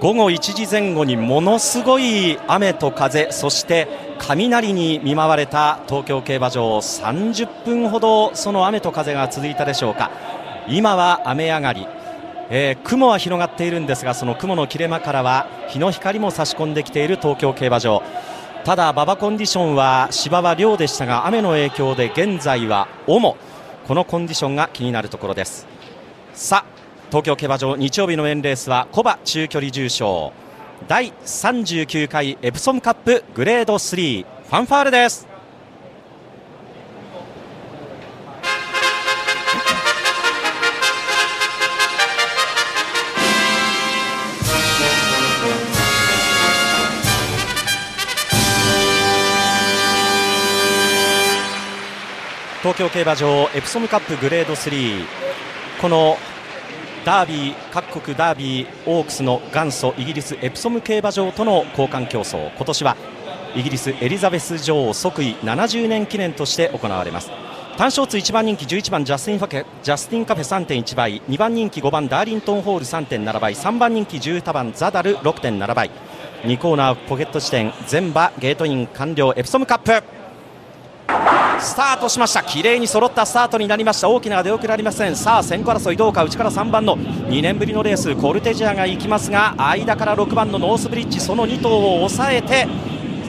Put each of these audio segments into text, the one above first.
午後1時前後にものすごい雨と風そして雷に見舞われた東京競馬場30分ほどその雨と風が続いたでしょうか。今は雨上がり、えー、雲は広がっているんですがその雲の切れ間からは日の光も差し込んできている東京競馬場。ただ馬場コンディションは芝は良でしたが雨の影響で現在は主このコンディションが気になるところです。さあ東京競馬場日曜日のメンレースはコバ中距離重賞。第39回エプソムカップグレード3ファンファーレです。東京競馬場エプソムカップグレード3このダービー各国ダービーオークスの元祖イギリスエプソム競馬場との交換競走。今年はイギリスエリザベス女王即位70年記念として行われます。単勝通1番人気11番ジャスティンファケジャスティンカフェ3.1倍。2番人気5番ダーリントンホール3.7倍。3番人気10番ザダル6.7倍。2コーナーポケット地点全馬ゲートイン完了。エプソムカップ。スタートしました。綺麗に揃ったスタートになりました。大きな出遅れありません。さあ先行争いどうか。内から3番の2年ぶりのレース。コルテジアが行きますが間から6番のノースブリッジその2頭を抑えて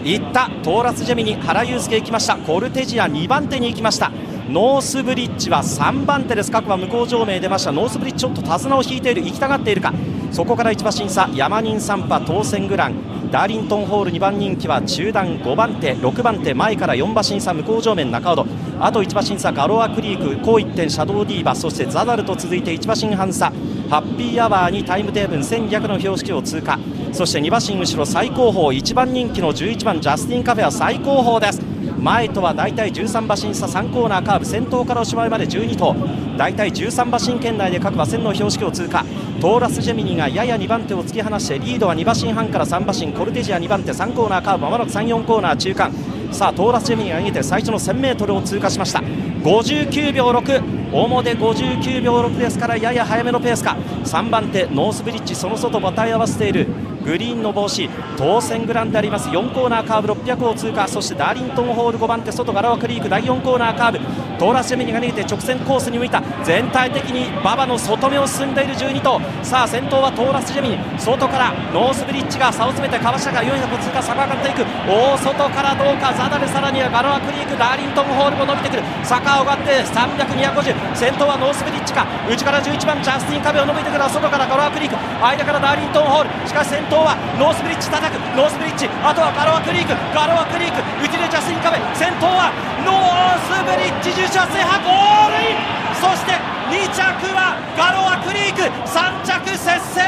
いった。トーラスジェミに原祐介行きました。コルテジア2番手に行きました。ノースブリッジは3番手です。各馬向こう上名出ました。ノースブリッジちょっと手綱を引いている。行きたがっているか。そこから1馬審査山人3馬当選グラン。ダーリントンホール2番人気は中段5番手6番手前から4馬審査向こう上面中ほどあと1馬審査ガロアクリーク高1点シャドウディーバそしてザダルと続いて1馬審半差。ハッピーアワーにタイムテーブル1200の標識を通過。そして2馬身後ろ最後方1番人気の11番ジャスティンカフェは最後方です。前とは大体13馬身差3コーナーカーブ先頭からおしまいまで12頭。大体13馬身圏内で各馬線の標識を通過。トーラスジェミニがやや2番手を突き放してリードは2馬身半から3馬身コルテジア2番手3コーナーカーブまもなく34コーナー中間。さあトーラスジェミニが逃げて最初の 1000m を通過しました。59秒6表59秒6ですからやや早めのペースか。3番手ノースブリッジ。その外馬体合わせている。グリーンの帽子。トーセングランであります。4コーナーカーブ600を通過。そしてダーリントンホール5番手外ガロアクリーク。第4コーナーカーブ。トーラスジェミニが逃げて直線コースに向いた。全体的に馬場の外目を進んでいる12頭。さあ先頭はトーラスジェミニ。外からノースブリッジが差を詰めて残り400を通過。坂上がっていく大外からどうかザダルさらにはガロアクリークダーリントンホールも伸びてくる坂を上がって300250先頭はノースブリッジか内から11番ジャスティンカフェ伸びてくる外からガロアクリーク間からダーリントンホールしかし先頭はノースブリッジ叩くノースブリッジあとはガロアクリークガロアクリーク内でジャスティン壁先頭はノースブリッジ重車制覇ゴールインそして2着はガロアクリーク。3着接戦。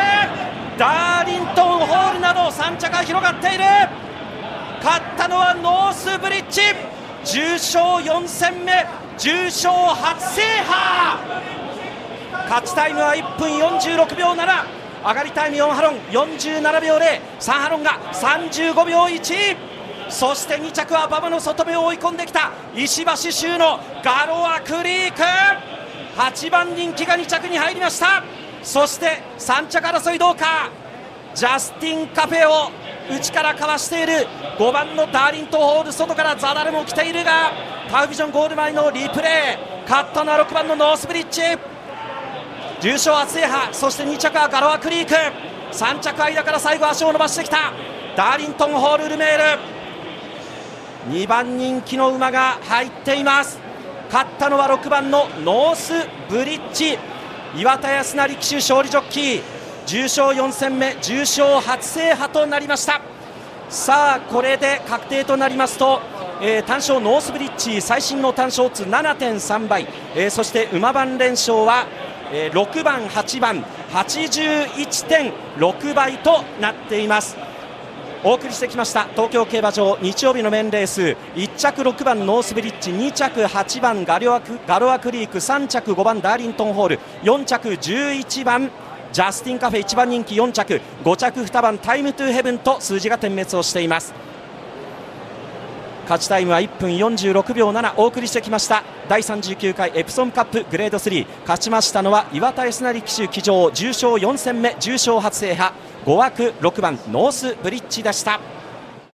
ダーリントンホールなど3着が広がっている。勝ったのはノースブリッジ。重賞4戦目。重賞初制覇。勝ちタイムは1分46秒7上がりタイム4ハロン。47秒03ハロンが35秒1そして2着は馬場の外目を追い込んできた石橋周のガロアクリーク。8番人気が2着に入りました。そして3着争いどうか。ジャスティン・カフェを内からかわしている5番のダーリントホール外からザダルも来ているがタウビジョンゴール前のリプレー勝ったのは6番のノースブリッジ。重賞初制覇そして2着はガロアクリーク。3着間から最後足を伸ばしてきたダーリントンホールルメール。2番人気の馬が入っています。勝ったのは6番のノースブリッジ。岩田康成騎手勝利ジョッキー。重賞4戦目重賞初制覇となりました。さあこれで確定となりますと、えー、単勝ノースブリッジ最新の単勝値7.3倍、えー、そして馬番連勝はえー、6番、8番81.6倍となっています。お送りしてきました東京競馬場日曜日のメンレース1着6番ノースブリッジ2着8番ガロアクガロアクリーク3着5番ダーリントンホール4着11番ジャスティンカフェ1番人気4着5着2番タイムトゥーヘブンと数字が点滅をしています勝ちタイムは1分46秒7お送りしてきました第39回エプソンカップグレード3勝ちましたのは岩田康成騎手騎乗重賞4戦目重賞初制覇5枠6番ノースブリッジでした。